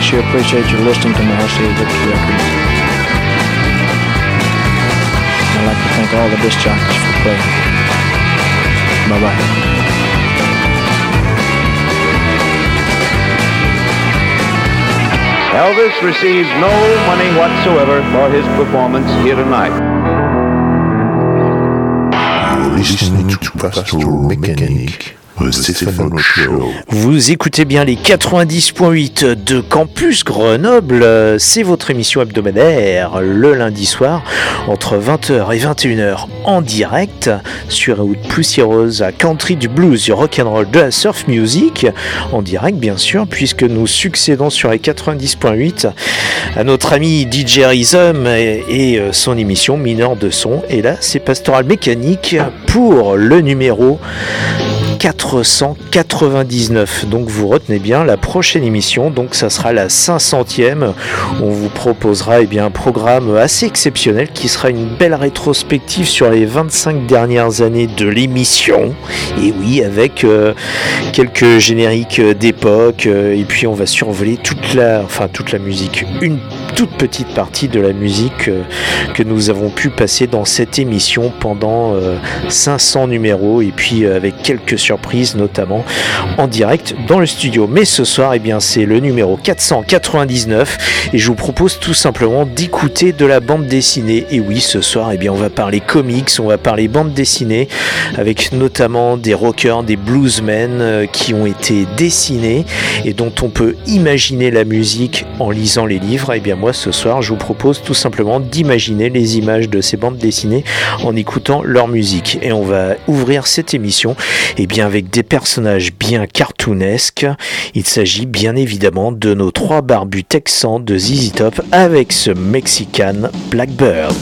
I sure appreciate you listening to my RCA Victory records. I'd like to thank all the disc jockeys for playing. Bye-bye. Elvis receives no money whatsoever for his performance here tonight. You're listening to Pastoral Mechanic. Vous écoutez bien les 90.8 de Campus Grenoble. C'est votre émission hebdomadaire le lundi soir entre 20h et 21h en direct sur route poussiéreuse à country du blues, du rock and roll, de la surf music en direct bien sûr puisque nous succédons sur les 90.8 à notre ami DJ Rhythm et, et son émission Mineur de son. Et là c'est Pastoral Mécanique pour le numéro 499. Donc vous retenez bien la prochaine émission, donc ça sera la 500e. On vous proposera eh bien, un programme assez exceptionnel qui sera une belle rétrospective sur les 25 dernières années de l'émission. Et oui, avec euh, quelques génériques d'époque. euh, et puis on va survoler toute la, enfin toute la musique, une toute petite partie de la musique euh, que nous avons pu passer dans cette émission pendant euh, 500 numéros et puis euh, avec quelques notamment en direct dans le studio. Mais ce soir, eh bien, c'est le numéro 499 et je vous propose tout simplement d'écouter de la bande dessinée. Et oui, ce soir, eh bien, on va parler comics, on va parler bande dessinée avec notamment des rockers, des bluesmen euh, qui ont été dessinés et dont on peut imaginer la musique en lisant les livres. Et bien, moi, ce soir, je vous propose tout simplement d'imaginer les images de ces bandes dessinées en écoutant leur musique. Et on va ouvrir cette émission et bien avec des personnages bien cartoonesques. Il s'agit bien évidemment de nos trois barbus texans de ZZ Top avec ce Mexican Blackbird.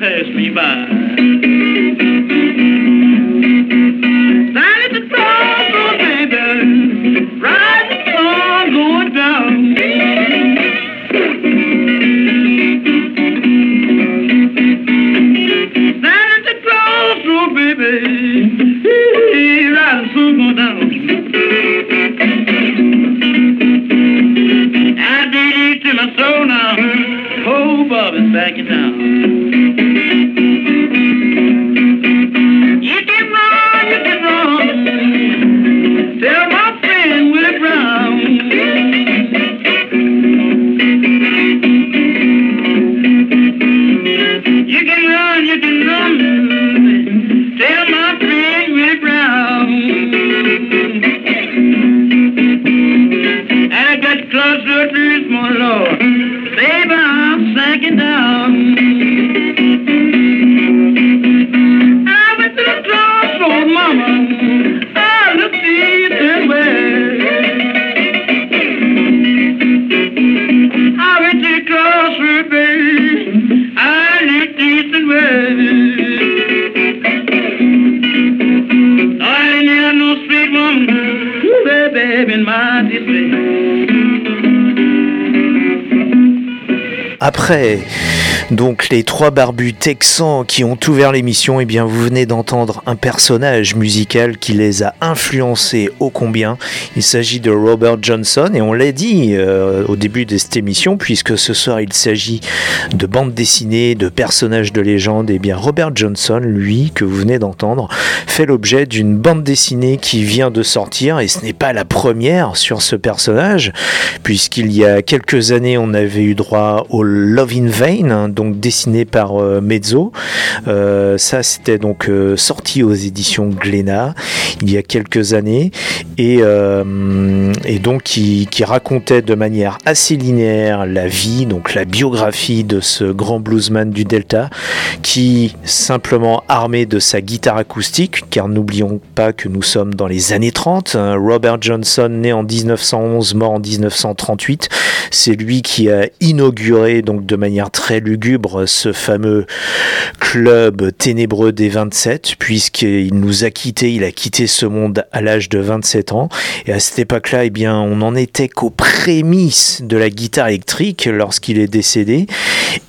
Passed me by. Après donc les trois barbus texans qui ont ouvert l'émission, et bien vous venez d'entendre un personnage musical qui les a influencés ô combien. Il s'agit de Robert Johnson et on l'a dit euh, au début de cette émission puisque ce soir il s'agit de bande dessinée, de personnages de légende. Et bien Robert Johnson, lui que vous venez d'entendre, fait l'objet d'une bande dessinée qui vient de sortir et ce n'est pas la première sur ce personnage puisqu'il y a quelques années on avait eu droit au Love in Vain, hein, dessiné par euh, Mezzo. Euh, ça, c'était donc euh, sorti aux éditions Glénat il y a quelques années et, et donc qui, qui racontait de manière assez linéaire la vie, donc la biographie de ce grand bluesman du Delta qui, simplement armé de sa guitare acoustique, car n'oublions pas que nous sommes dans les années 30, hein, Robert Johnson, né en 1911, mort en 1938, c'est lui qui a inauguré donc de manière très lugubre ce fameux club ténébreux des 27, puisqu'il nous a quittés, il a quitté ce monde à l'âge de 27 ans. Et à cette époque-là, eh bien, on n'en était qu'aux prémices de la guitare électrique lorsqu'il est décédé.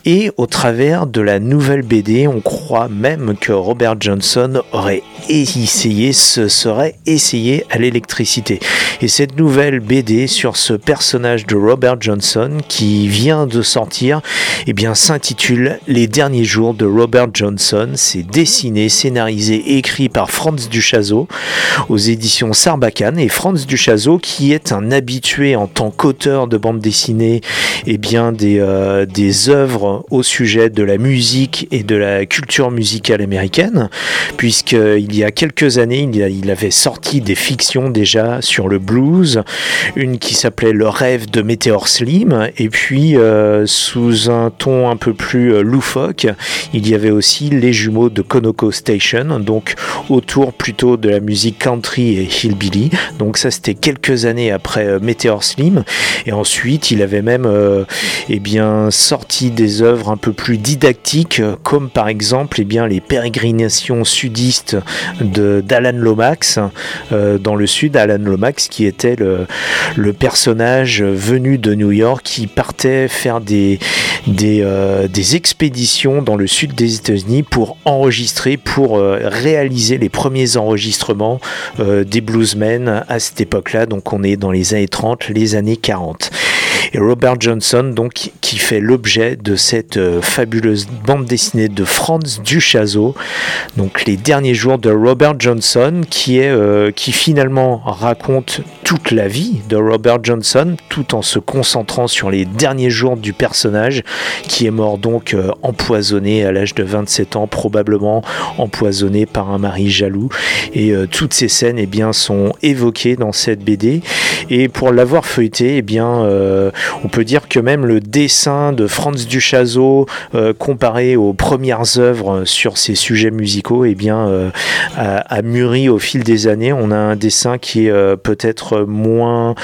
Et au travers de la nouvelle BD, on croit même que Robert Johnson aurait essayé, se serait essayé à l'électricité. Et cette nouvelle BD sur ce personnage de Robert Johnson qui vient de sortir, eh bien, s'intitule Les derniers jours de Robert Johnson. C'est dessiné, scénarisé et écrit par Franz Duchazot aux éditions Sarbacane. Et Franz Duchazot, qui est un habitué en tant qu'auteur de bande dessinée, eh bien, des, euh, des œuvres au sujet de la musique et de la culture musicale américaine, puisqu'il y a quelques années, il, avait sorti des fictions déjà sur le blues, une qui s'appelait Le rêve de Météor Slim, et puis euh, sous un ton un peu plus euh, loufoque, il y avait aussi Les jumeaux de Conoco Station, donc autour plutôt de la musique country et hillbilly. Donc ça c'était quelques années après euh, Meteor Slim. Et ensuite il avait même euh, eh bien, sorti des œuvres un peu plus didactiques, euh, comme par exemple eh bien, les pérégrinations sudistes d'Alan Lomax dans le sud. Alan Lomax qui était le, personnage venu de New York qui partait faire des, des, des expéditions dans le sud des États-Unis pour enregistrer, pour euh, réaliser les premiers enregistrements euh, des bluesmen à cette époque-là. Donc on est dans les années 30, les années 40. Et Robert Johnson, donc, qui fait l'objet de cette euh, fabuleuse bande dessinée de Franz Duchazo, donc les derniers jours de Robert Johnson, qui est, euh, qui finalement raconte toute la vie de Robert Johnson, tout en se concentrant sur les derniers jours du personnage, qui est mort donc euh, empoisonné à l'âge de 27 ans, probablement empoisonné par un mari jaloux. Et toutes ces scènes, eh bien, sont évoquées dans cette BD. Et pour l'avoir feuilleté, eh bien, on peut dire que même le dessin de Franz Duchazo, euh, comparé aux premières œuvres sur ces sujets musicaux, eh bien, euh, a, mûri au fil des années. On a un dessin qui est euh, peut-être moins,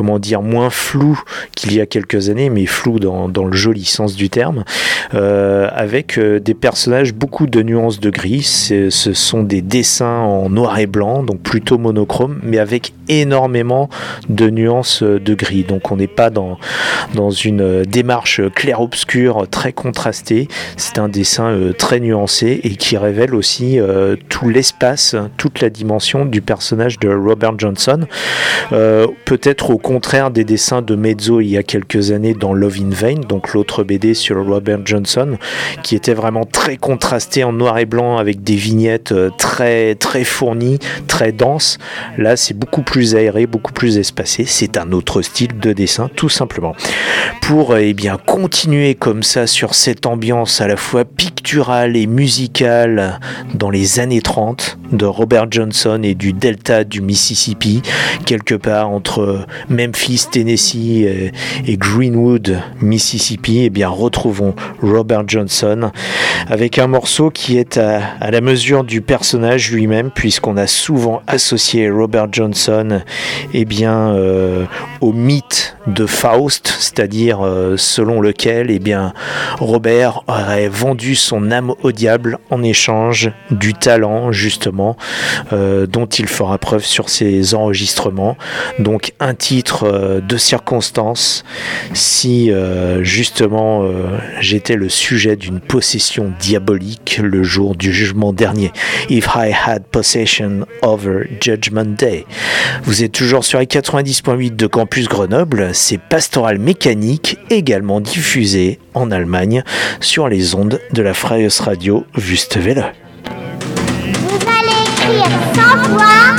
comment dire, moins flou qu'il y a quelques années, mais flou dans, le joli sens du terme, euh, avec euh, des personnages, beaucoup de nuances de gris. Ce sont des dessins en noir et blanc, donc plutôt monochrome, mais avec énormément de nuances de gris. Donc on n'est pas dans, dans une démarche clair-obscur très contrastée. C'est un dessin euh, très nuancé et qui révèle aussi tout l'espace, toute la dimension du personnage de Robert Johnson. Peut-être au contraire des dessins de Mezzo il y a quelques années dans Love in Vain, donc l'autre BD sur Robert Johnson, qui était vraiment très contrasté en noir et blanc avec des vignettes euh, très très fournies, très denses. Là, c'est beaucoup plus aéré, beaucoup plus espacé. C'est un autre style de dessin, tout simplement. Pour euh, eh bien continuer comme ça sur cette ambiance à la fois picturale et musicale dans les années 30 de Robert Johnson et du delta du Mississippi, quelque part entre Memphis, Tennessee et, Greenwood, Mississippi, eh bien retrouvons Robert Johnson avec un morceau qui est à, la mesure du personnage lui-même, puisqu'on a souvent associé Robert Johnson eh euh, au mythe de Faust, c'est-à-dire euh, selon lequel eh bien, Robert aurait vendu son âme au diable en échange du talent, justement, euh, dont il fera preuve sur ses enregistrements. Donc un titre euh, de circonstance, si euh, justement j'étais le sujet d'une possession diabolique le jour du jugement dernier. If I had possession over Judgment Day. Vous êtes toujours sur les 90.8 de Campus Grenoble, c'est Pastoral Mécanique, également diffusé en Allemagne sur les ondes de la Freies Radio Wüstewelle. Vous allez écrire 100 fois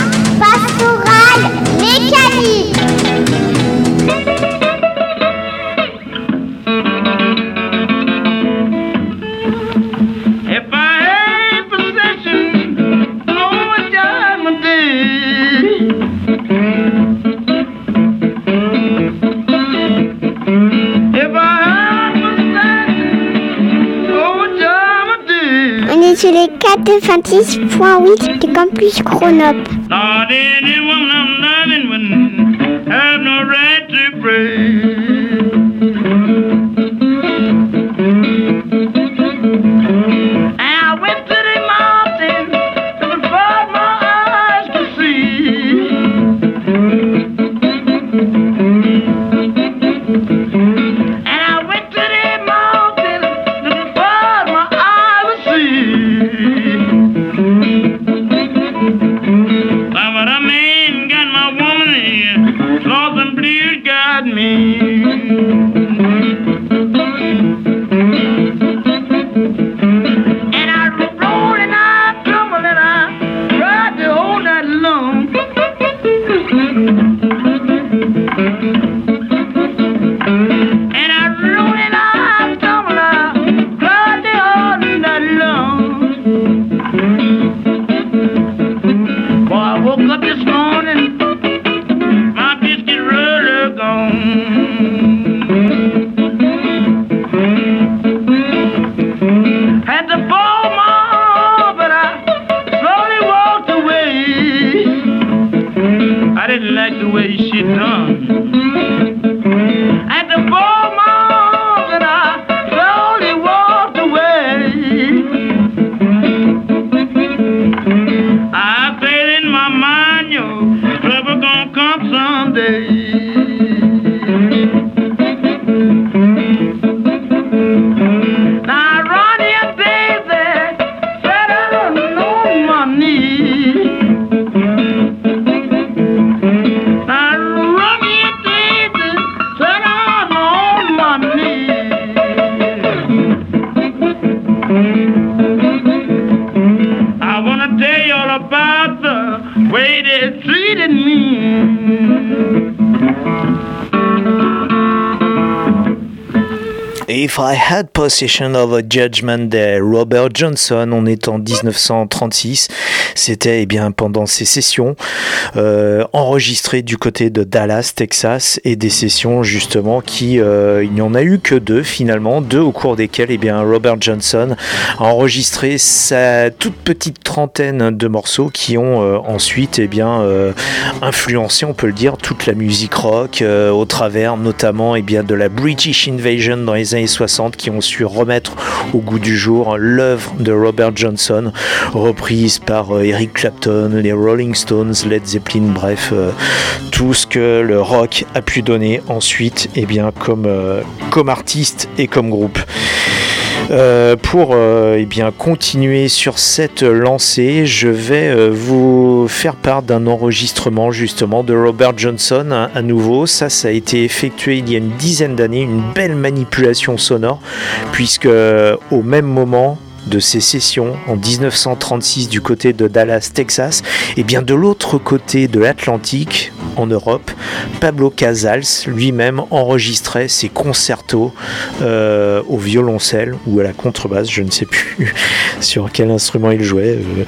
est sur les 96.8 de Campus Grenoble. tell you all about the way they treated me. If I Had Possession of a Judgment Day, Robert Johnson, on est en 1936, c'était eh bien pendant ces sessions euh, enregistrées du côté de Dallas, Texas, et des sessions justement qui, euh, il n'y en a eu que deux finalement, deux au cours desquelles eh bien Robert Johnson a enregistré sa toute petite trentaine de morceaux qui ont euh, ensuite eh bien influencé, on peut le dire, toute la musique rock au travers notamment eh bien de la British Invasion dans les années 60 qui ont su remettre au goût du jour l'œuvre de Robert Johnson, reprise par euh, Eric Clapton, les Rolling Stones, Led Zeppelin, bref, euh, tout ce que le rock a pu donner ensuite eh bien, comme, euh, comme artiste et comme groupe. Euh, pour euh, eh bien, continuer sur cette lancée, je vais euh, vous faire part d'un enregistrement justement de Robert Johnson à nouveau. Ça, ça a été effectué il y a une dizaine d'années, une belle manipulation sonore, puisque au même moment, de ces sessions en 1936 du côté de Dallas, Texas, et bien de l'autre côté de l'Atlantique, en Europe, Pablo Casals lui-même enregistrait ses concertos euh, au violoncelle ou à la contrebasse, je ne sais plus sur quel instrument il jouait. Euh,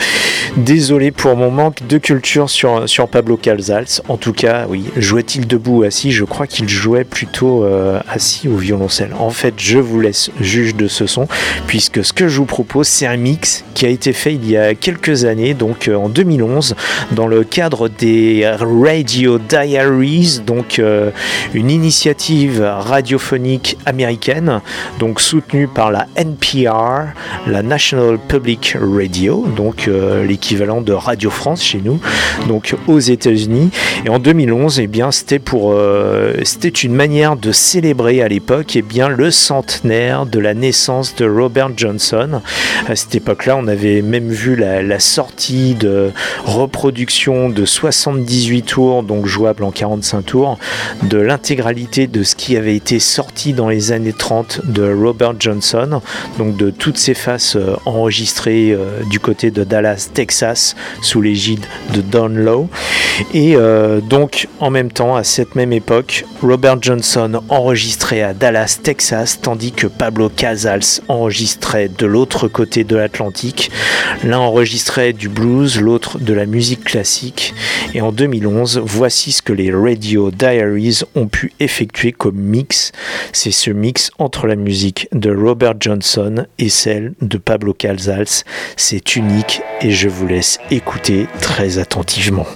désolé pour mon manque de culture sur, sur Pablo Casals. En tout cas, oui, jouait-il debout ou assis? Je crois qu'il jouait plutôt euh, assis au violoncelle. En fait, je vous laisse juge de ce son, puisque ce que je vous propose, c'est un mix qui a été fait il y a quelques années, donc en 2011, dans le cadre des Radio Diaries, donc euh, une initiative radiophonique américaine, donc soutenue par la NPR, la National Public Radio, donc euh, l'équivalent de Radio France chez nous, donc aux États-Unis. Et en 2011, et eh bien, c'était pour, euh, c'était une manière de célébrer à l'époque, eh bien, le centenaire de la naissance de Robert Johnson. À cette époque-là, on avait même vu la, sortie de reproduction de 78 tours, donc jouable en 45 tours, de l'intégralité de ce qui avait été sorti dans les années 30 de Robert Johnson, donc de toutes ces faces euh, enregistrées euh, du côté de Dallas, Texas, sous l'égide de Don Lowe. Et euh, donc en même temps, à cette même époque, Robert Johnson enregistrait à Dallas, Texas, tandis que Pablo Casals enregistrait de l'autre côté de l'Atlantique. L'un enregistrait du blues, l'autre de la musique classique. Et en 2011, voici ce que les Radio Diaries ont pu effectuer comme mix. C'est ce mix entre la musique de Robert Johnson et celle de Pablo Casals. C'est unique et je vous laisse écouter très attentivement.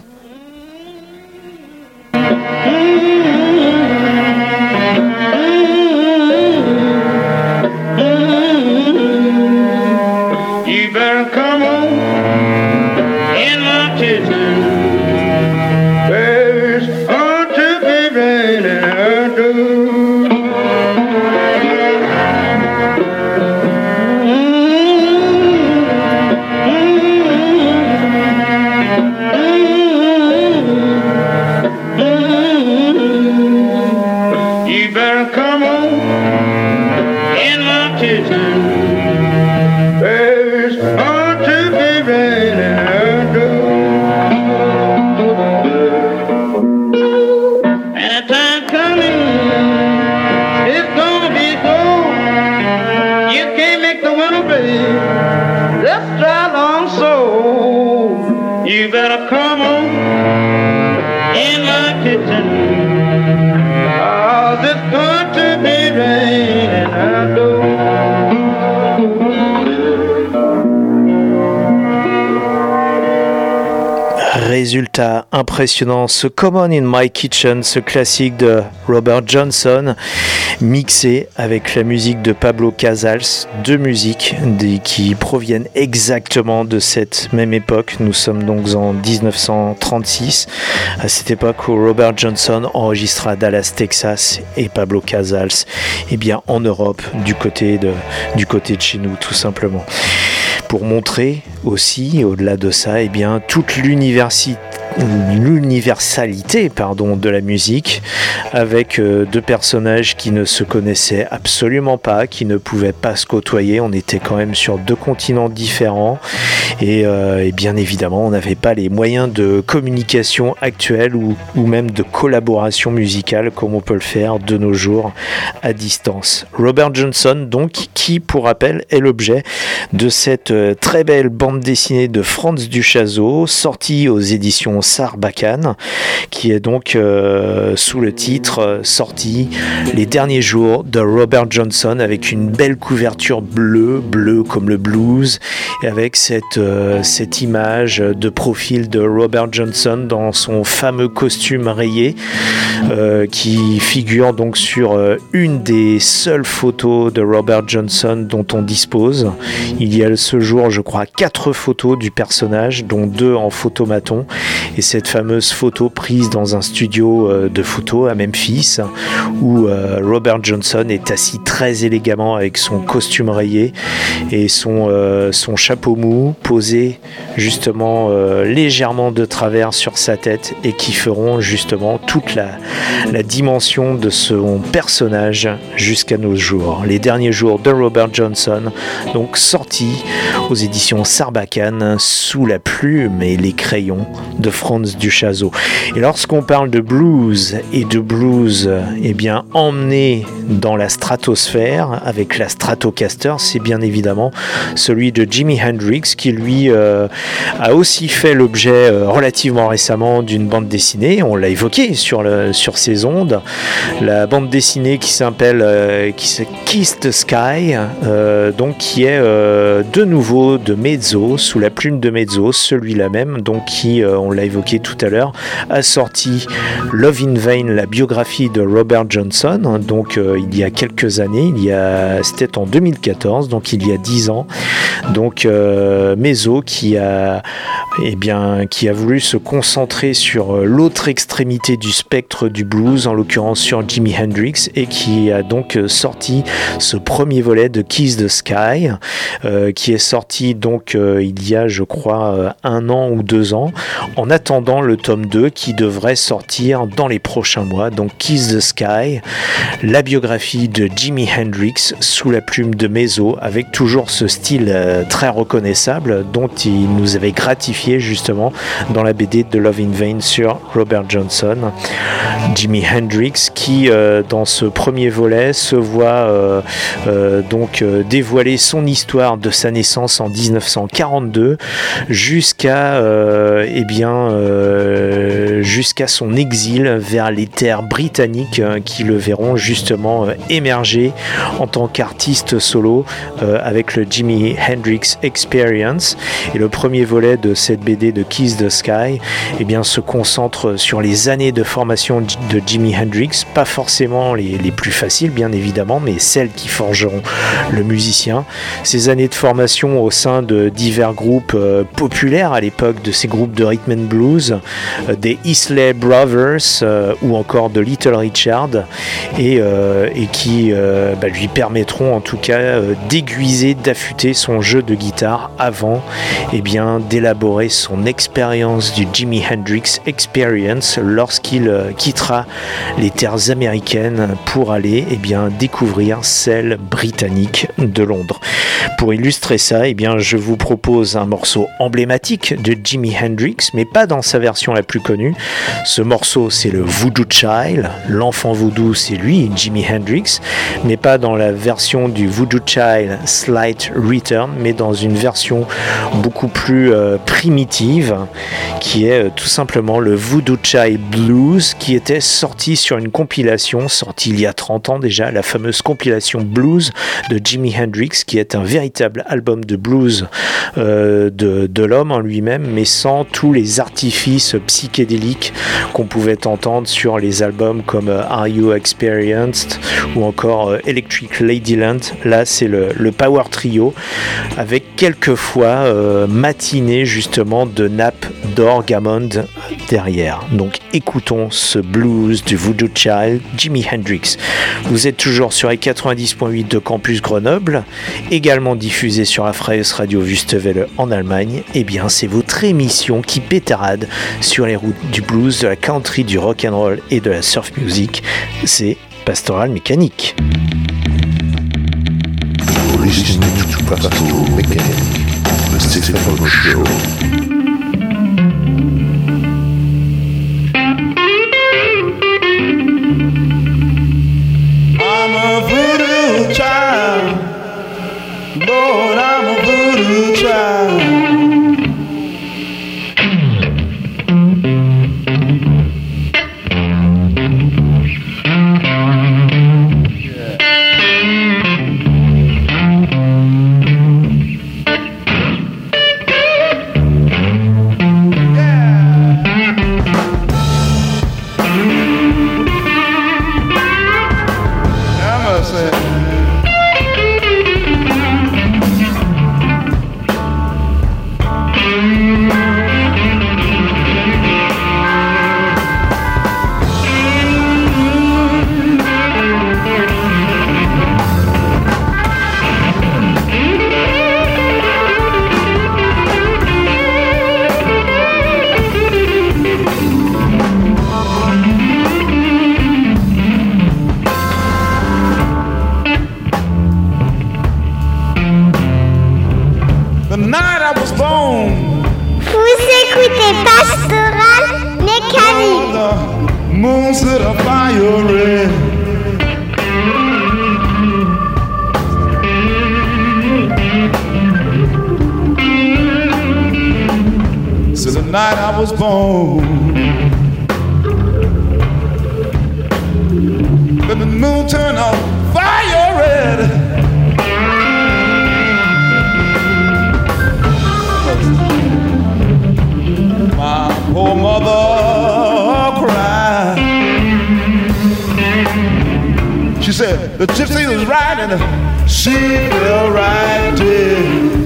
Impressionnant, ce Common in My Kitchen, ce classique de Robert Johnson, mixé avec la musique de Pablo Casals, deux musiques qui proviennent exactement de cette même époque. Nous sommes donc en 1936, à cette époque où Robert Johnson enregistra Dallas, Texas, et Pablo Casals, eh bien en Europe, du côté de, du côté de chez nous, tout simplement pour montrer aussi, au-delà de ça, eh bien, toute l'universalité de la musique avec euh, deux personnages qui ne se connaissaient absolument pas, qui ne pouvaient pas se côtoyer. On était quand même sur deux continents différents et, euh, bien évidemment on n'avait pas les moyens de communication actuels ou, ou même de collaboration musicale comme on peut le faire de nos jours à distance. Robert Johnson donc qui pour rappel est l'objet de cette très belle bande dessinée de Franz Duchazot sortie aux éditions Sarbacane qui est donc euh, sous le titre euh, sorti Les derniers jours de Robert Johnson avec une belle couverture bleue, bleue comme le blues et avec cette, euh, cette image de profil de Robert Johnson dans son fameux costume rayé qui figure donc sur une des seules photos de Robert Johnson dont on dispose. Il y a ce je crois, quatre photos du personnage, dont deux en photomaton. Et cette fameuse photo prise dans un studio euh, de photo à Memphis, où euh, Robert Johnson est assis très élégamment avec son costume rayé et son, euh, son chapeau mou posé justement légèrement de travers sur sa tête et qui feront justement toute la, la dimension de son personnage jusqu'à nos jours. Les derniers jours de Robert Johnson, donc sorti aux éditions Sarbacane sous la plume et les crayons de Franz Duchazot. Et lorsqu'on parle de blues et de blues, eh bien emmené dans la stratosphère avec la Stratocaster, c'est bien évidemment celui de Jimi Hendrix qui lui euh, a aussi fait l'objet euh, relativement récemment d'une bande dessinée. On l'a évoqué sur, sur ces ondes. La bande dessinée qui s'appelle euh, Kiss the Sky, donc qui est de nouveau de Mezzo, sous la plume de Mezzo, celui-là même, donc qui, euh, on l'a évoqué tout à l'heure, a sorti Love in Vain, la biographie de Robert Johnson, hein, donc euh, il y a quelques années, il y a, c'était en 2014, donc il y a 10 ans. Donc euh, Mezzo qui a, eh bien, qui a voulu se concentrer sur l'autre extrémité du spectre du blues, en l'occurrence sur Jimi Hendrix, et qui a donc sorti ce premier volet de Kiss the Sky, qui est sorti donc euh, il y a, je crois, euh, un an ou deux ans, en attendant le tome 2 qui devrait sortir dans les prochains mois. Donc Kiss the Sky, la biographie de Jimi Hendrix sous la plume de Mezzo, avec toujours ce style euh, très reconnaissable dont il nous avait gratifié justement dans la BD de Love in Vain sur Robert Johnson. Jimi Hendrix qui dans ce premier volet se voit donc dévoiler son histoire de sa naissance 1942 jusqu'à euh, eh bien euh, jusqu'à son exil vers les terres britanniques euh, qui le verront justement euh, émerger en tant qu'artiste solo euh, avec le Jimi Hendrix Experience. Et le premier volet de cette BD de Kiss the Sky eh bien se concentre sur les années de formation de Jimi Hendrix. Pas forcément les, les plus faciles bien évidemment mais celles qui forgeront le musicien. Ces années de formation au sein de divers groupes populaires à l'époque de ces groupes de rhythm and blues des Isley Brothers euh, ou encore de Little Richard et, euh, qui euh, bah, lui permettront en tout cas d'aiguiser, d'affûter son jeu de guitare avant eh d'élaborer son expérience du Jimi Hendrix Experience lorsqu'il quittera les terres américaines pour aller eh découvrir celles britanniques de Londres. Pour illustrer ça, eh je vous propose un morceau emblématique de Jimi Hendrix, mais pas dans sa version la plus connue. Ce morceau, c'est le Voodoo Child. L'enfant voodoo, c'est lui, Jimi Hendrix, mais pas dans la version du Voodoo Child Slight Return, mais dans une version beaucoup plus euh, primitive, qui est euh, tout simplement le Voodoo Child Blues, qui était sorti sur une compilation, sortie il y a 30 ans déjà, la fameuse compilation Blues de Jimi Hendrix, qui est un véritable album de blues euh, de, de l'homme en lui-même, mais sans tous les artifices psychédéliques qu'on pouvait entendre sur les albums comme euh, Are You Experienced ou encore euh, Electric Ladyland. Là, c'est le, Power Trio avec quelquefois euh, matinée justement de nappes d'orgue derrière. Donc écoutons ce blues du Voodoo Child, Jimi Hendrix. Vous êtes toujours sur les 90.8 de Campus Grenoble, également diffusé sur la Radio Wüstewelle en Allemagne. Et bien, c'est votre émission qui pétarade sur les routes du blues, de la country, du rock and roll et de la surf music. C'est Pastoral Mécanique. The moon set a fire red. So the night I was born, then the moon turned on fire red. My poor mother said the gypsy was riding, she fell right dead.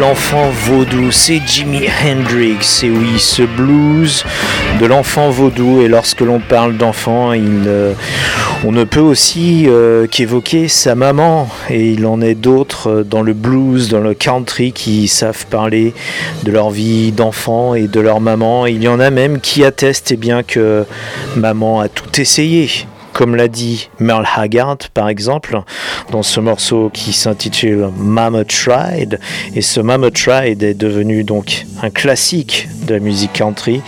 L'enfant vaudou, c'est Jimi Hendrix. Et oui, ce blues de l'enfant vaudou. Et lorsque l'on parle d'enfant, euh, on ne peut aussi euh, qu'évoquer sa maman. Et il en est d'autres euh, dans le blues, dans le country, qui savent parler de leur vie d'enfant et de leur maman. il y en a même qui attestent eh bien, que maman a tout essayé comme l'a dit Merle Haggard par exemple, dans ce morceau qui s'intitule Mama Tried. Et ce Mama Tried est devenu donc un classique de la musique country.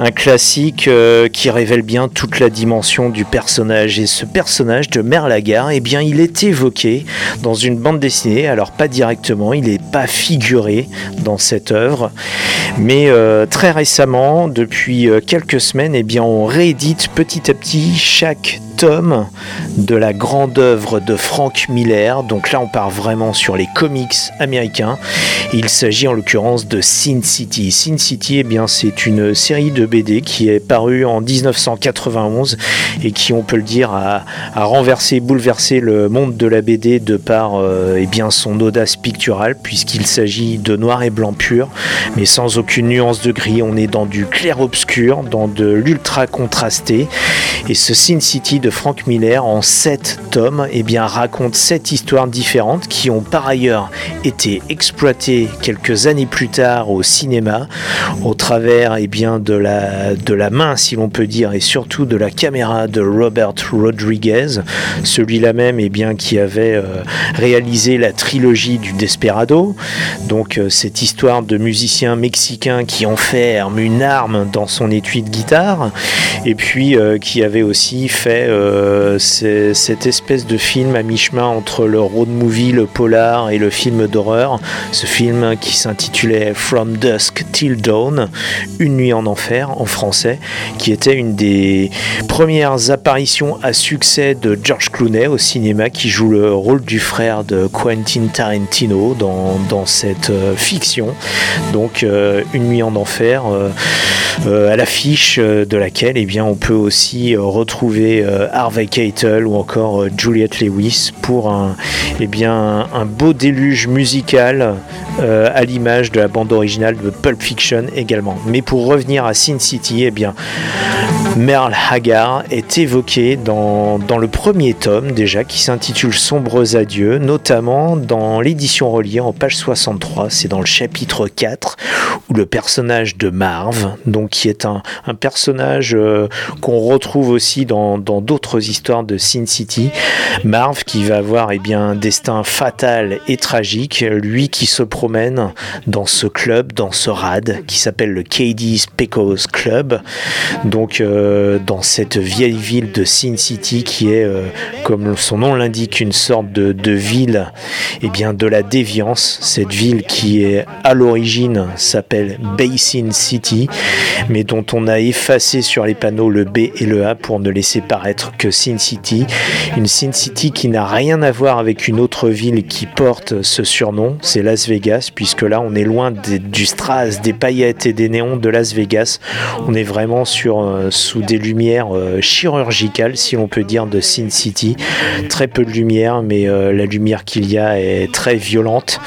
Un classique euh, qui révèle bien toute la dimension du personnage. Et ce personnage de Merle Haggard, eh il est évoqué dans une bande dessinée. Alors, pas directement, il n'est pas figuré dans cette œuvre. Mais euh, très récemment, depuis euh, quelques semaines, eh bien, on réédite petit à petit chaque de la grande œuvre de Frank Miller. Donc là, on part vraiment sur les comics américains. Il s'agit en l'occurrence de Sin City. Sin City, eh bien, c'est une série de BD qui est parue en 1991 et qui, on peut le dire, a, renversé, bouleversé le monde de la BD de par euh, eh bien, son audace picturale, puisqu'il s'agit de noir et blanc pur, mais sans aucune nuance de gris. On est dans du clair-obscur, dans de l'ultra contrasté. Et ce Sin City de Frank Miller en 7 tomes eh bien, raconte 7 histoires différentes qui ont par ailleurs été exploitées quelques années plus tard au cinéma au travers eh bien, de, la, de la main, si l'on peut dire, et surtout de la caméra de Robert Rodriguez, celui-là même eh bien, qui avait euh, réalisé la trilogie du Desperado. Donc euh, cette histoire de musicien mexicain qui enferme une arme dans son étui de guitare et puis euh, qui avait aussi fait euh, cette espèce de film à mi-chemin entre le road movie, le polar et le film d'horreur. Ce film qui s'intitulait From Dusk Till Dawn, Une nuit en enfer en français, qui était une des premières apparitions à succès de George Clooney au cinéma, qui joue le rôle du frère de Quentin Tarantino dans, cette euh, fiction. Donc Une nuit en enfer, à l'affiche de laquelle eh bien, on peut aussi retrouver euh, Harvey Keitel ou encore euh, Juliette Lewis pour un, eh beau déluge musical euh, à l'image de la bande originale de Pulp Fiction également. Mais pour revenir à Sin City, eh bien, Merle Haggard est évoqué dans, dans le premier tome déjà qui s'intitule Sombres adieux, notamment dans l'édition reliée en page 63, c'est dans le chapitre 4 où le personnage de Marv, donc qui est un, un personnage qu'on retrouve aussi dans d'autres histoires de Sin City, Marv qui va avoir eh bien, un destin fatal et tragique, lui qui se promène dans ce club, dans ce rad qui s'appelle le Katie's Pecos Club, donc euh, dans cette vieille ville de Sin City qui est, euh, comme son nom l'indique, une sorte de, de ville eh bien, de la déviance, cette ville qui est à l'origine s'appelle Basin City, mais dont on a effacé sur les panneaux le B et le A pour ne laisser paraître que Sin City. Une Sin City qui n'a rien à voir avec une autre ville qui porte ce surnom, c'est Las Vegas, puisque là on est loin du strass, des paillettes et des néons de Las Vegas. On est vraiment sur, euh, sous des lumières euh, chirurgicales, si l'on peut dire, de Sin City. Très peu de lumière, mais euh, la lumière qu'il y a est très violente.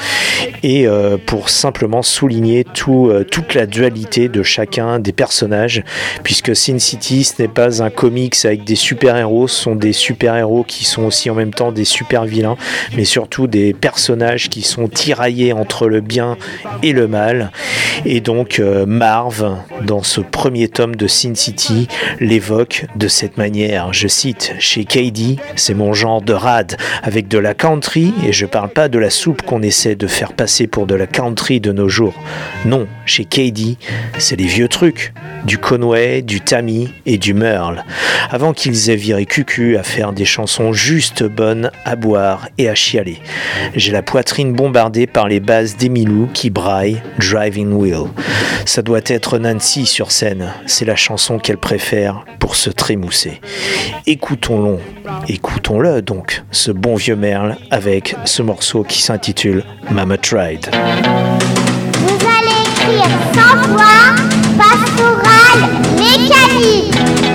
Et pour simplement souligner tout, toute la dualité de chacun des personnages, puisque Sin City, ce n'est pas un comics avec des super-héros, sont des super-héros qui sont aussi en même temps des super-vilains, mais surtout des personnages qui sont tiraillés entre le bien et le mal. Et donc euh, Marv, dans ce premier tome de Sin City, l'évoque de cette manière. Je cite, chez KD, c'est mon genre de rad, avec de la country, et je parle pas de la soupe qu'on essaie de faire passer pour de la country de nos jours. Non, chez KD, c'est les vieux trucs, du Conway, du Tammy et du Merle, avant qu'ils aient viré Cucu à faire des chansons juste bonnes à boire et à chialer. J'ai la poitrine bombardée par les basses d'Emilou qui braillent Driving Wheel. Ça doit être Nancy sur scène, c'est la chanson qu'elle préfère pour se trémousser. Écoutons-le, écoutons-le donc, ce bon vieux Merle avec ce morceau qui s'intitule Mama Tried. Vous allez écrire sans voix, mécanique.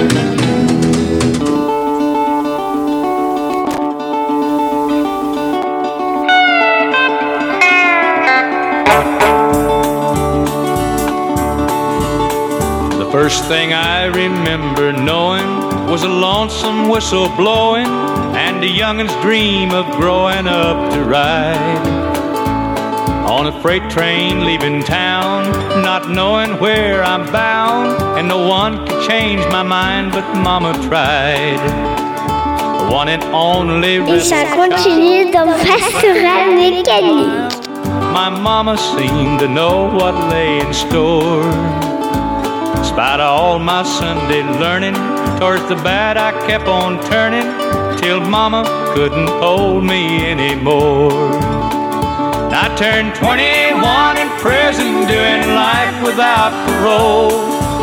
First thing I remember knowing was a lonesome whistle blowing and a youngin's dream of growing up to ride on a freight train leaving town, not knowing where I'm bound, and no one could change my mind, but Mama tried. One and only Et ça continue dans Pastoral Mécanique. My mama seemed to know what lay in store. Spite of all my Sunday learning, towards the bad I kept on turning till mama couldn't hold me anymore. I turned 21 in prison doing life without parole.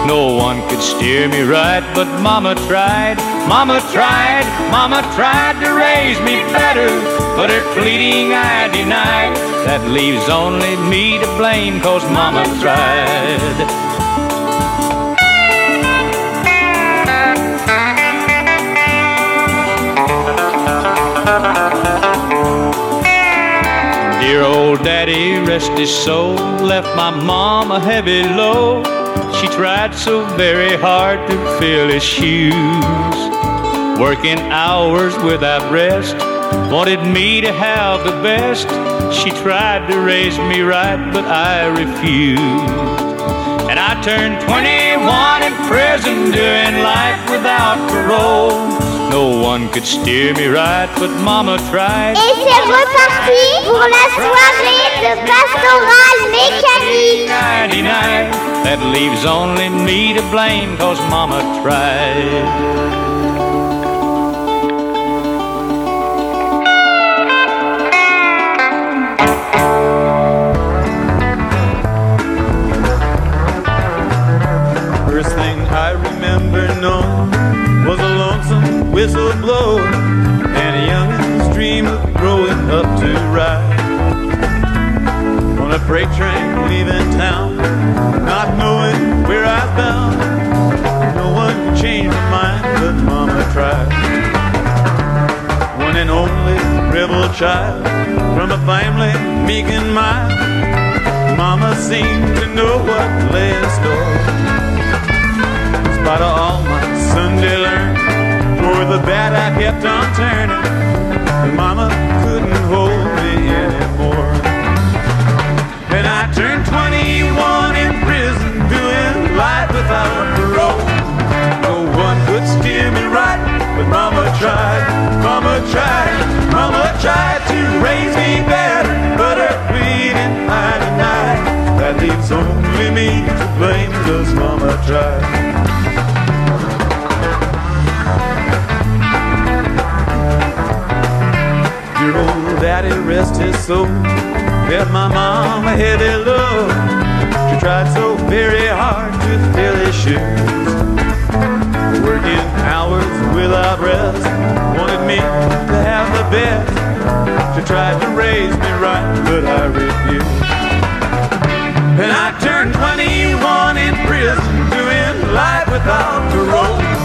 No one could steer me right, but mama tried, mama tried, mama tried to raise me better, but her pleading I denied. That leaves only me to blame, cause mama tried. Dear old daddy, rest his soul, left my mom a heavy load. She tried so very hard to fill his shoes, working hours without rest. Wanted me to have the best. She tried to raise me right, but I refused. And I turned 21 in prison, doing life without parole. No one could steer me right, but Mama tried. Et c'est reparti pour la soirée de Pastoral Mécanique. 99. That leaves only me to blame, cause Mama tried. Whistle blow and a youngin's dream of growing up to ride on a freight train leaving town, not knowing where I was bound. No one could change my mind, but Mama tried. One and only rebel child from a family meek and mild. Mama seemed to know what lay in store spite of all my Sunday learning. The bad I kept on turning, and Mama couldn't hold me anymore. And I turned 21 in prison, doing life without parole. No one could steer me right, but Mama tried, Mama tried, Mama tried to raise me better, but her pleading I denied. That leaves only me to blame, cause Mama tried. Soul. Gave my mom a heavy load. She tried so very hard to fill his shoes. Working hours without rest. Wanted me to have the best. She tried to raise me right, but I refused. And I turned 21 in prison, doing life without parole.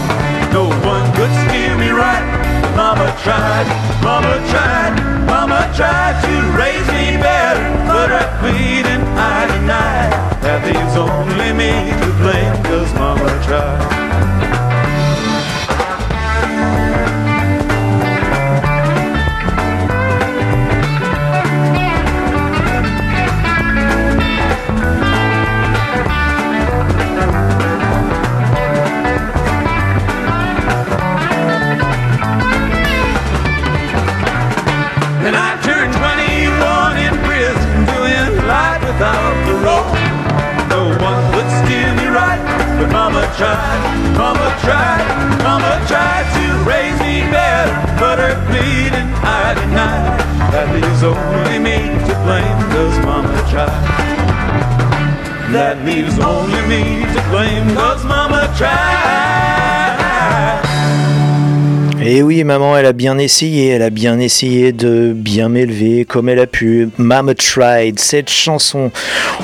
Mama tried, Mama tried, Mama tried to raise me better, but her pleading I denied. That leaves only me to blame, cause Mama tried. Her pleading I denied. That leaves only me to blame, cause Mama tried. That leaves only me to blame, cause Mama tried. Et oui, maman, elle a bien essayé, elle a bien essayé de bien m'élever comme elle a pu. Mama tried. Cette chanson,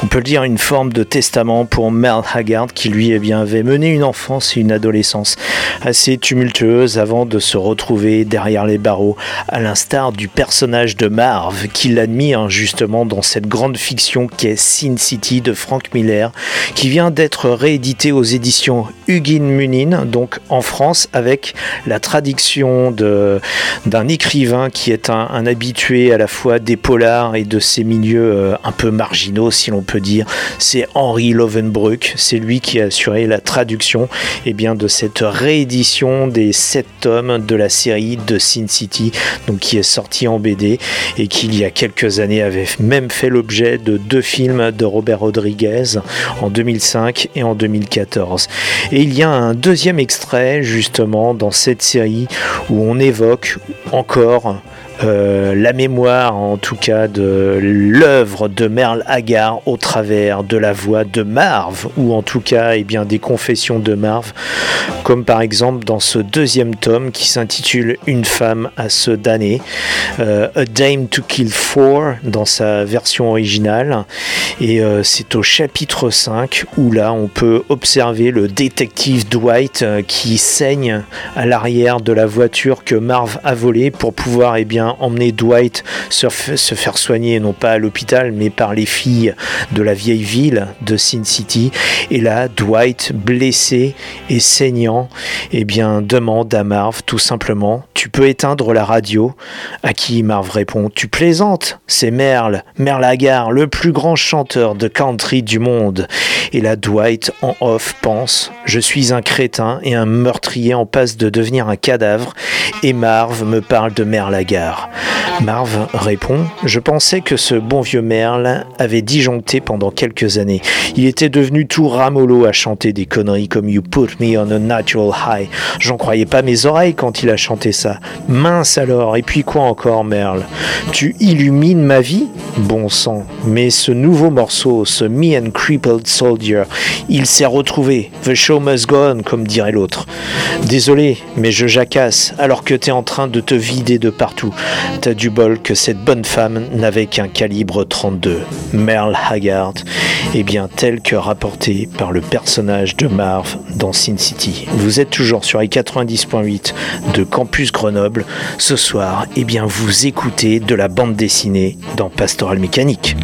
on peut le dire, une forme de testament pour Merle Haggard, qui lui eh bien, avait mené une enfance et une adolescence assez tumultueuse avant de se retrouver derrière les barreaux, à l'instar du personnage de Marv, qui l'admire justement dans cette grande fiction qui est Sin City de Frank Miller, qui vient d'être réédité aux éditions Hugin Munin, donc en France, avec la traduction d'un écrivain qui est un, habitué à la fois des polars et de ces milieux euh, un peu marginaux, si l'on peut dire. C'est Henri Lovenbruck, c'est lui qui a assuré la traduction eh bien, de cette réédition des sept tomes de la série de Sin City, donc qui est sorti en BD et qui il y a quelques années avait même fait l'objet de deux films de Robert Rodriguez en 2005 et en 2014. Et il y a un deuxième extrait justement dans cette série où on évoque encore euh, la mémoire en tout cas de l'œuvre de Merle Haggard au travers de la voix de Marv ou en tout cas eh bien, des confessions de Marv comme par exemple dans ce deuxième tome qui s'intitule Une femme à se damner euh, A Dame to Kill For dans sa version originale. Et euh, c'est au chapitre 5 où là on peut observer le détective Dwight qui saigne à l'arrière de la voiture que Marv a volée pour pouvoir eh bien, emmener Dwight se, faire soigner non pas à l'hôpital mais par les filles de la vieille ville de Sin City. Et là Dwight blessé et saignant eh bien demande à Marv tout simplement tu peux éteindre la radio? À qui Marv répond tu plaisantes c'est Merle Merle Haggard le plus grand chanteur de country du monde et là Dwight en off pense je suis un crétin et un meurtrier en passe de devenir un cadavre et Marv me parle de Merle Haggard Marv répond Je pensais que ce bon vieux Merle avait disjoncté pendant quelques années. Il était devenu tout ramollo à chanter des conneries comme You Put Me on a Natural High. J'en croyais pas mes oreilles quand il a chanté ça. Mince alors, et puis quoi encore, Merle? Tu illumines ma vie? Bon sang. Mais ce nouveau morceau, ce Me and Crippled Soldier, il s'est retrouvé. The show must go on, comme dirait l'autre. Désolé, mais je jacasse alors que t'es en train de te vider de partout. T'as du bol que cette bonne femme n'avait qu'un calibre 32. Merle Haggard, et bien tel que rapporté par le personnage de Marv dans Sin City. Vous êtes toujours sur les 90.8 de Campus Grenoble. Ce soir, et bien vous écoutez de la bande dessinée dans Pastoral Mécanique.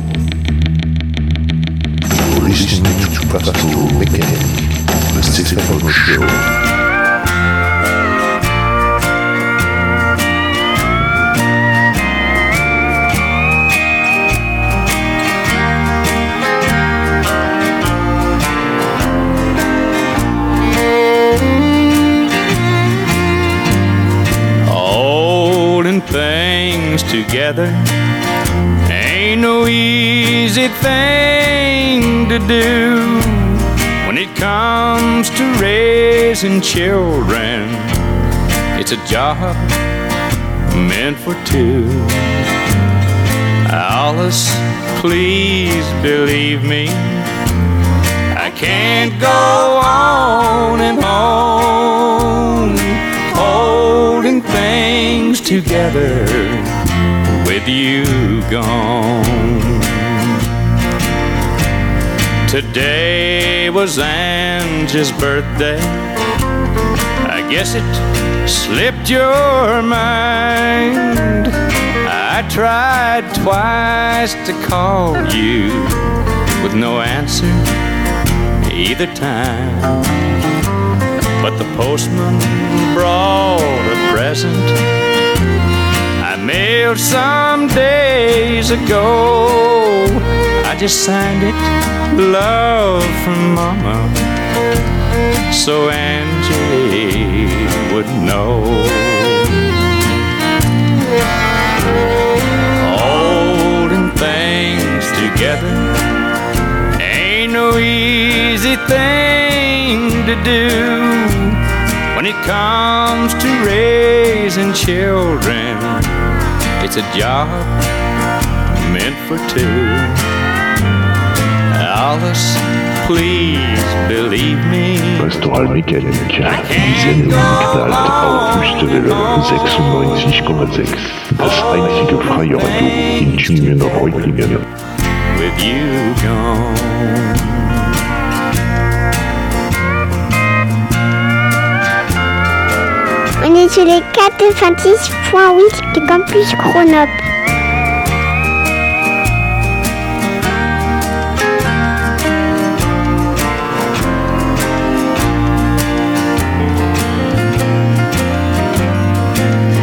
Together ain't no easy thing to do when it comes to raising children. It's a job meant for two. Alice, please believe me. I can't go on and on holding things together you gone. Today was Angie's birthday. I guess it slipped your mind. I tried twice to call you with no answer either time. But the postman brought a present I mailed some days ago. I just signed it, love from Mama, so Angie would know. Holding things together ain't no easy thing to do when it comes to raising children. It's a job meant for two. Alice, please believe me. Pastoral Mécanique, Diesen Lichtalt Augustwelle 96,6. Das einzige freie Radio in Tübingen und Reutlingen. With you gone. On est sur les 96.8 de Campus Chronop.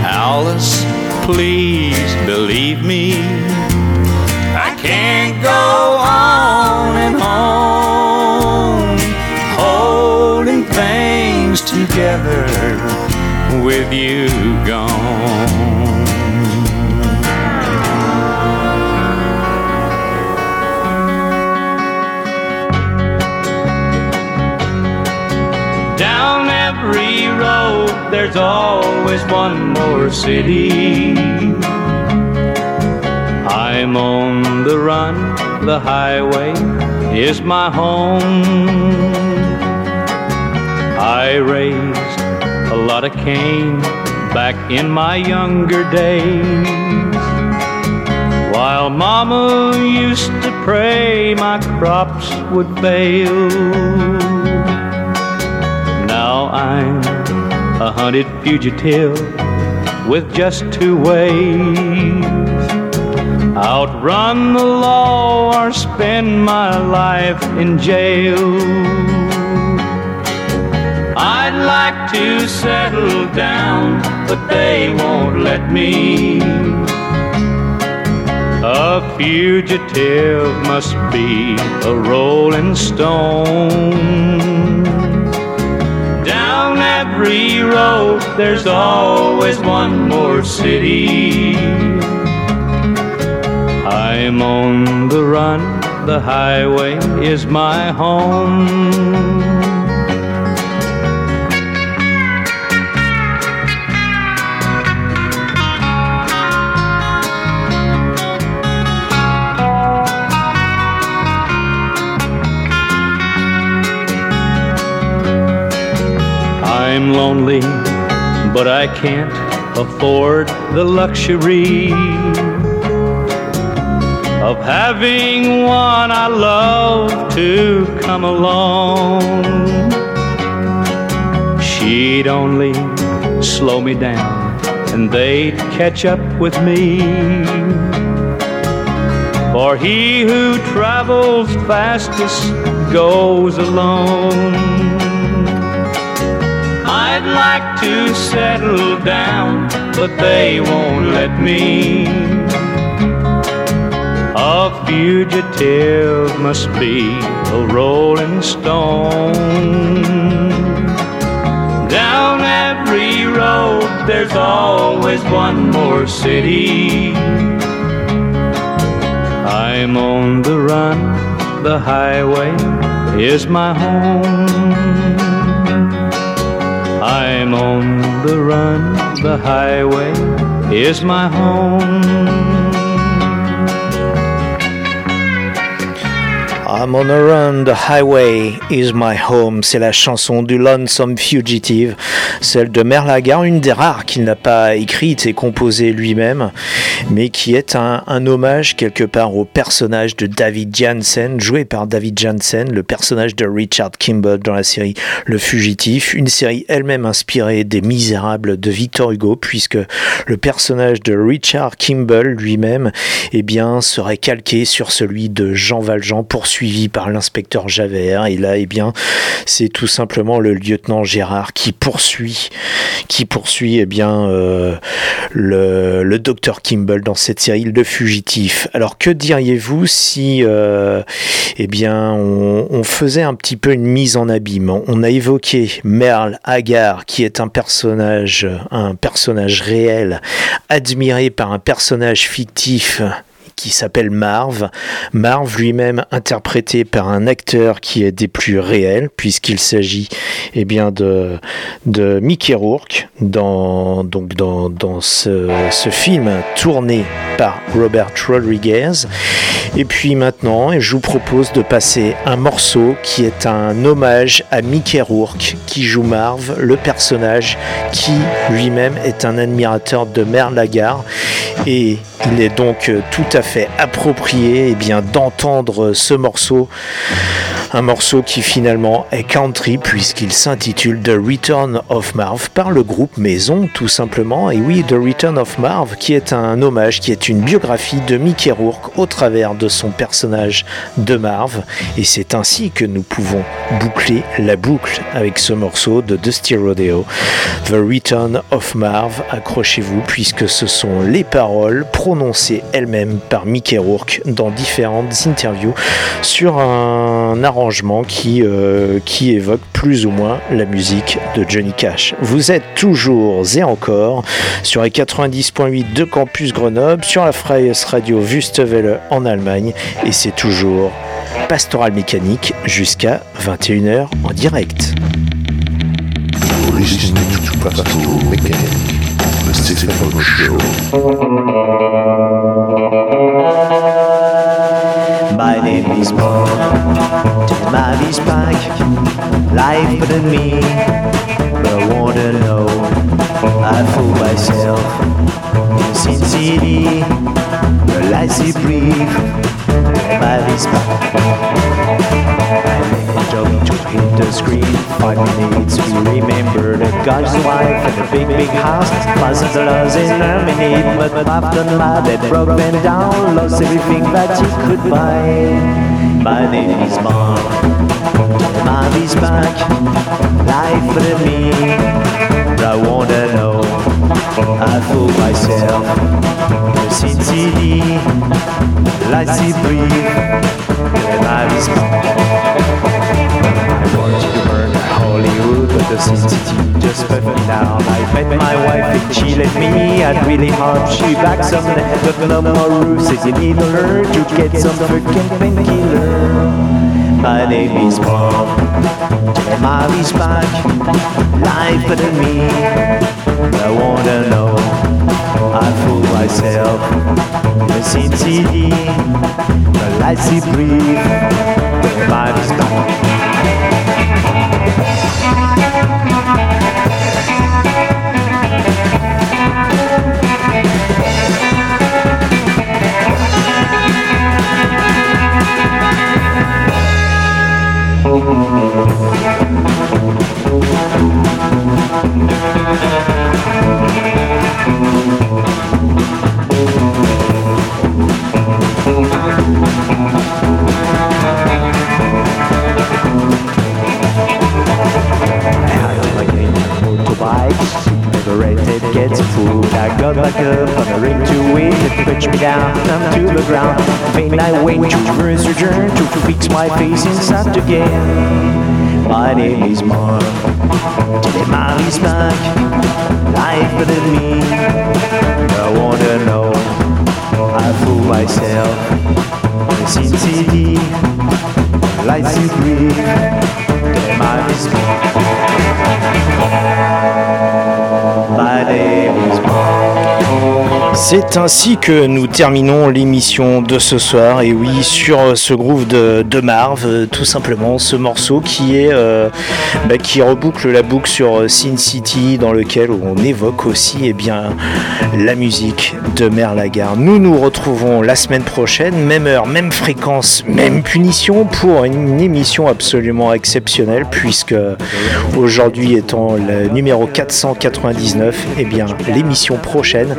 Alice, please believe me. I can't go on and on holding things together you gone. Down every road, there's always one more city. I'm on the run, the highway is my home. I raised a lot of cane back in my younger days. While Mama used to pray my crops would fail. Now I'm a hunted fugitive with just two ways outrun the law or spend my life in jail. I'd like to settle down, but they won't let me. A fugitive must be a rolling stone. Down every road, there's always one more city. I'm on the run, the highway is my home. I'm lonely, but I can't afford the luxury of having one I love to come along. She'd only slow me down and they'd catch up with me. For he who travels fastest goes alone. I'd like to settle down, but they won't let me. A fugitive must be a rolling stone. Down every road, there's always one more city. I'm on the run, the highway is my home. I'm on the run, the highway is my home. I'm on a run, the highway is my home. C'est la chanson du Lonesome Fugitive, celle de Merlagar, une des rares qu'il n'a pas écrite et composée lui-même, mais qui est un, hommage quelque part au personnage de David Jansen, joué par David Jansen, le personnage de Richard Kimball dans la série Le Fugitif, une série elle-même inspirée des Misérables de Victor Hugo, puisque le personnage de Richard Kimball lui-même, eh bien, serait calqué sur celui de Jean Valjean, poursuivi par l'inspecteur Javert. Et là, eh bien, c'est tout simplement le lieutenant Gérard qui poursuit, qui poursuit, eh bien, euh, le, docteur Kimball dans cette série Le Fugitif. Alors, que diriez-vous si, euh, eh bien, on, faisait un petit peu une mise en abîme On a évoqué Merle Haggard, qui est un personnage, un personnage réel, admiré par un personnage fictif qui s'appelle Marv. Marv lui-même interprété par un acteur qui est des plus réels, puisqu'il s'agit eh bien, de, de Mickey Rourke dans, donc dans, dans ce, ce film tourné par Robert Rodriguez. Et puis maintenant, je vous propose de passer un morceau qui est un hommage à Mickey Rourke, qui joue Marv, le personnage qui lui-même est un admirateur de Merle Lagarde. Et il est donc tout à approprié eh bien, d'entendre ce morceau. Un morceau qui finalement est country puisqu'il s'intitule The Return of Marv par le groupe Maison tout simplement. Et oui, The Return of Marv qui est un hommage, qui est une biographie de Mickey Rourke au travers de son personnage de Marv. Et c'est ainsi que nous pouvons boucler la boucle avec ce morceau de Dusty Rodeo. The Return of Marv, accrochez-vous puisque ce sont les paroles prononcées elles-mêmes par Mickey Rourke dans différentes interviews sur un arrangement qui, euh, qui évoque plus ou moins la musique de Johnny Cash. Vous êtes toujours et encore sur les 90.8 de Campus Grenoble, sur la Freies Radio Wüstewelle en Allemagne, et c'est toujours Pastoral Mécanique jusqu'à 21h en direct. Is back. Life but in me. But I wanna know. I fool myself. In Sin City. The lights they breathe. My is back. I'm job to hit the screen. Five minutes. We remember the God's wife and the big, big house. Thousand dollars in a minute. But after that broke them down. Lost everything that he could buy. My name is Mark. Mom is back. Life for me. I wanna know. I fool myself. The city. Lights he breathe. Mom is back. I want you Hollywood, but the city just me down. I met my wife and she let me. I'd really hope she back someday. But no more roofs, says you need to learn to get some freaking painkiller. My name is. And Molly's back. Life but in me. I wanna know. I fool myself. The city. The lights he breathe. Molly's back. Thank you. Gets food. I got back up on a ring to it. It pushed me down, to the ground. Vain I went to reverse return to fix my face inside again. My name is Mark. Today my is back. Life better me. I wanna know. I fool myself. The Sin City. Lights you breathe. Today my is back. C'est ainsi que nous terminons l'émission de ce soir. Et oui, sur ce groove de, de Marv, euh, tout simplement, ce morceau qui euh, bah, reboucle la boucle sur euh, Sin City, dans lequel on évoque aussi eh bien, la musique de Merle Lagarde. Nous nous retrouvons la semaine prochaine, même heure, même fréquence, même punition, pour une émission absolument exceptionnelle, puisque aujourd'hui étant le numéro 499, eh bien l'émission prochaine,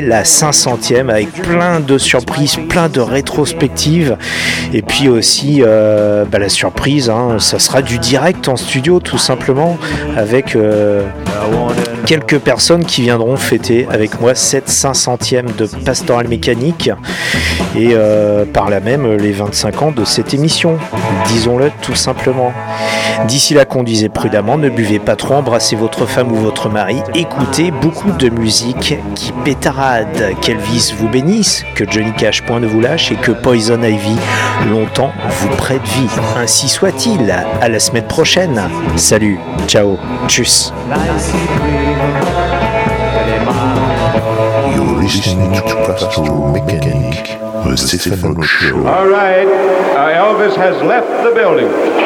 la 500e avec plein de surprises, plein de rétrospectives. Et puis aussi, euh, bah, la surprise, hein, ça sera du direct en studio tout simplement avec euh, quelques personnes qui viendront fêter avec moi cette 500e de Pastoral Mécanique et euh, par là même les 25 ans de cette émission, disons-le tout simplement. D'ici là, conduisez prudemment, ne buvez pas trop, embrassez votre femme ou votre mari, écoutez beaucoup de musique qui pétara camarades, qu'Elvis vous bénisse, que Johnny Cash point ne vous lâche et que Poison Ivy longtemps vous prête vie. Ainsi soit-il. À la semaine prochaine. Salut, ciao, tchuss. You're listening to Pastoral Mechanic, the Stephen Show. All right, uh, Elvis has left the building.